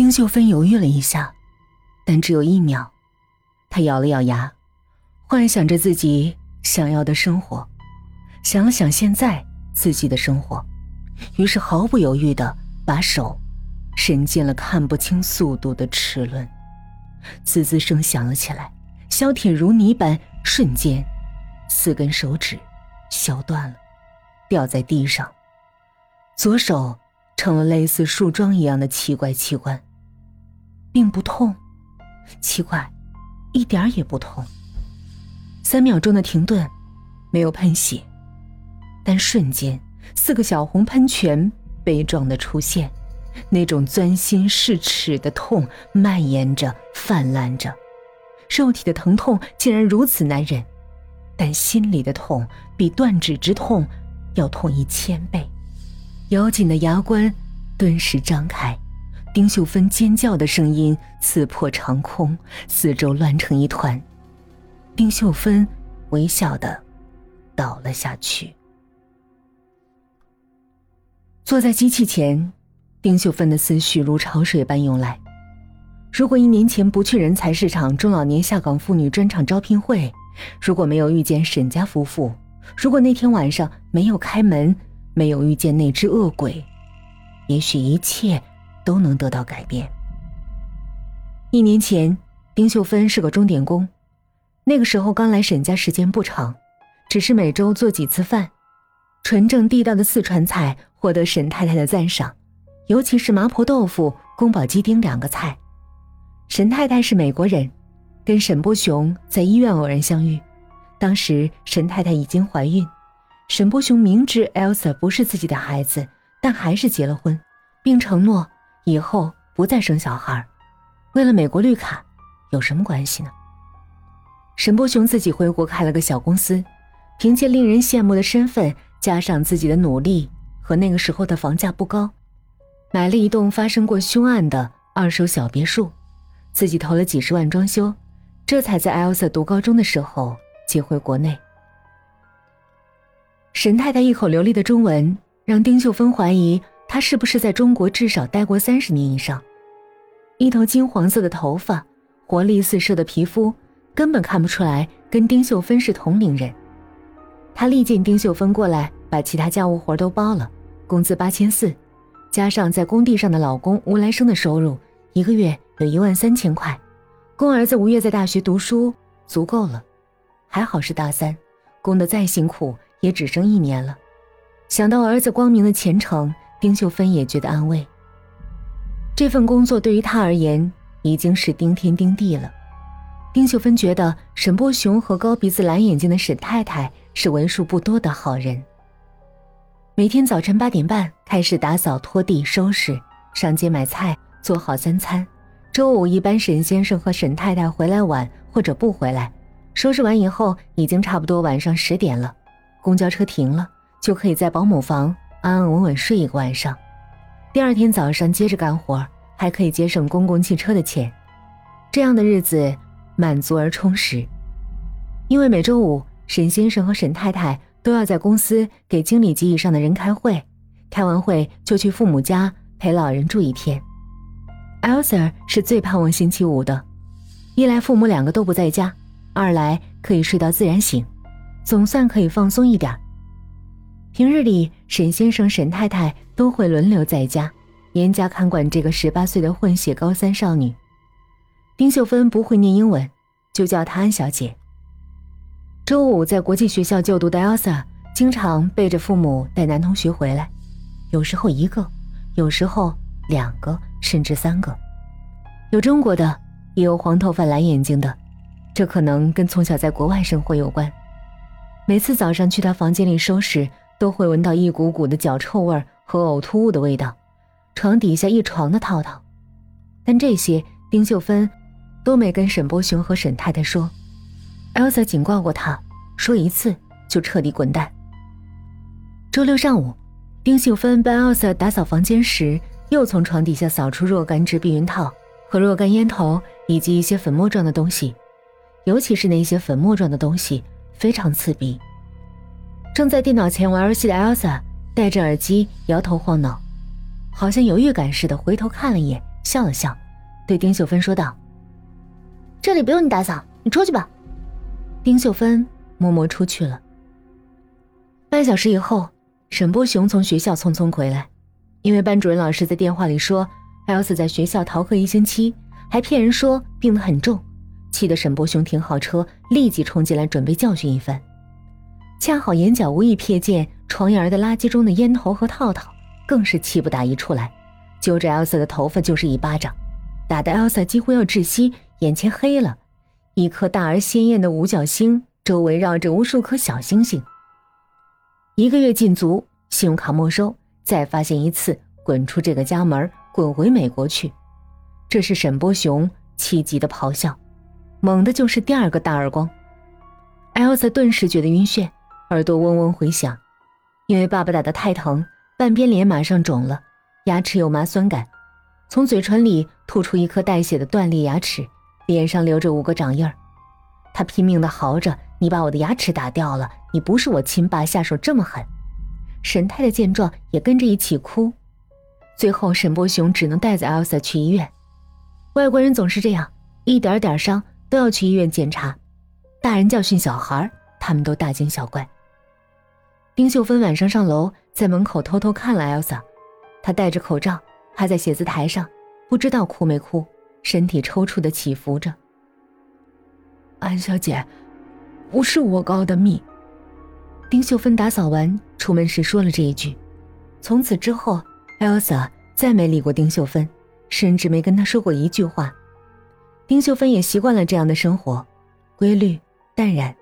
丁秀芬犹豫了一下，但只有一秒。她咬了咬牙，幻想着自己想要的生活，想了想现在自己的生活，于是毫不犹豫的把手伸进了看不清速度的齿轮，滋滋声响了起来，削铁如泥般，瞬间，四根手指削断了，掉在地上。左手成了类似树桩一样的奇怪器官，并不痛，奇怪，一点也不痛。三秒钟的停顿，没有喷血，但瞬间四个小红喷泉悲壮的出现，那种钻心噬齿的痛蔓延着、泛滥着，肉体的疼痛竟然如此难忍，但心里的痛比断指之痛要痛一千倍。咬紧的牙关顿时张开，丁秀芬尖叫的声音刺破长空，四周乱成一团。丁秀芬微笑的倒了下去。坐在机器前，丁秀芬的思绪如潮水般涌来。如果一年前不去人才市场中老年下岗妇女专场招聘会，如果没有遇见沈家夫妇，如果那天晚上没有开门。没有遇见那只恶鬼，也许一切都能得到改变。一年前，丁秀芬是个钟点工，那个时候刚来沈家，时间不长，只是每周做几次饭。纯正地道的四川菜获得沈太太的赞赏，尤其是麻婆豆腐、宫保鸡丁两个菜。沈太太是美国人，跟沈波雄在医院偶然相遇，当时沈太太已经怀孕。沈波雄明知 Elsa 不是自己的孩子，但还是结了婚，并承诺以后不再生小孩。为了美国绿卡，有什么关系呢？沈波雄自己回国开了个小公司，凭借令人羡慕的身份，加上自己的努力和那个时候的房价不高，买了一栋发生过凶案的二手小别墅，自己投了几十万装修，这才在 Elsa 读高中的时候接回国内。沈太太一口流利的中文，让丁秀芬怀疑她是不是在中国至少待过三十年以上。一头金黄色的头发，活力四射的皮肤，根本看不出来跟丁秀芬是同龄人。她力荐丁秀芬过来，把其他家务活都包了，工资八千四，加上在工地上的老公吴来生的收入，一个月有一万三千块，供儿子吴越在大学读书足够了。还好是大三，供得再辛苦。也只剩一年了，想到儿子光明的前程，丁秀芬也觉得安慰。这份工作对于她而言已经是顶天顶地了。丁秀芬觉得沈波雄和高鼻子蓝眼睛的沈太太是为数不多的好人。每天早晨八点半开始打扫、拖地、收拾，上街买菜，做好三餐。周五一般沈先生和沈太太回来晚或者不回来，收拾完以后已经差不多晚上十点了。公交车停了，就可以在保姆房安安稳稳睡一个晚上。第二天早上接着干活，还可以节省公共汽车的钱。这样的日子满足而充实。因为每周五沈先生和沈太太都要在公司给经理级以上的人开会，开完会就去父母家陪老人住一天。Elsa 是最盼望星期五的，一来父母两个都不在家，二来可以睡到自然醒。总算可以放松一点。平日里，沈先生、沈太太都会轮流在家，严加看管这个十八岁的混血高三少女。丁秀芬不会念英文，就叫她安小姐。周五在国际学校就读的 Elsa，经常背着父母带男同学回来，有时候一个，有时候两个，甚至三个。有中国的，也有黄头发、蓝眼睛的，这可能跟从小在国外生活有关。每次早上去他房间里收拾，都会闻到一股股的脚臭味和呕吐物的味道，床底下一床的套套。但这些丁秀芬都没跟沈波雄和沈太太说。Elsa 警告过他，说一次就彻底滚蛋。周六上午，丁秀芬帮 Elsa 打扫房间时，又从床底下扫出若干支避孕套和若干烟头以及一些粉末状的东西，尤其是那些粉末状的东西。非常刺鼻。正在电脑前玩游戏的 Elsa 戴着耳机，摇头晃脑，好像有预感似的，回头看了一眼，笑了笑，对丁秀芬说道：“这里不用你打扫，你出去吧。”丁秀芬默默出去了。半小时以后，沈波雄从学校匆匆回来，因为班主任老师在电话里说艾斯在学校逃课一星期，还骗人说病得很重，气得沈波雄停好车，立即冲进来准备教训一番。恰好眼角无意瞥见床沿的垃圾中的烟头和套套，更是气不打一处来，揪着艾瑟的头发就是一巴掌，打得艾瑟几乎要窒息，眼前黑了，一颗大而鲜艳的五角星，周围绕着无数颗小星星。一个月禁足，信用卡没收，再发现一次，滚出这个家门，滚回美国去。这是沈波雄气急的咆哮，猛的就是第二个大耳光。艾瑟顿时觉得晕眩，耳朵嗡嗡回响，因为爸爸打得太疼，半边脸马上肿了，牙齿有麻酸感，从嘴唇里吐出一颗带血的断裂牙齿，脸上留着五个掌印儿。他拼命的嚎着：“你把我的牙齿打掉了！你不是我亲爸，下手这么狠！”沈太太见状也跟着一起哭。最后，沈波雄只能带着艾 s a 去医院。外国人总是这样，一点点伤都要去医院检查。大人教训小孩，他们都大惊小怪。丁秀芬晚上上楼，在门口偷偷看了艾 s a 她戴着口罩，趴在写字台上，不知道哭没哭，身体抽搐的起伏着。安小姐，不是我告的密。丁秀芬打扫完出门时说了这一句，从此之后，Elsa 再没理过丁秀芬，甚至没跟她说过一句话。丁秀芬也习惯了这样的生活，规律淡然，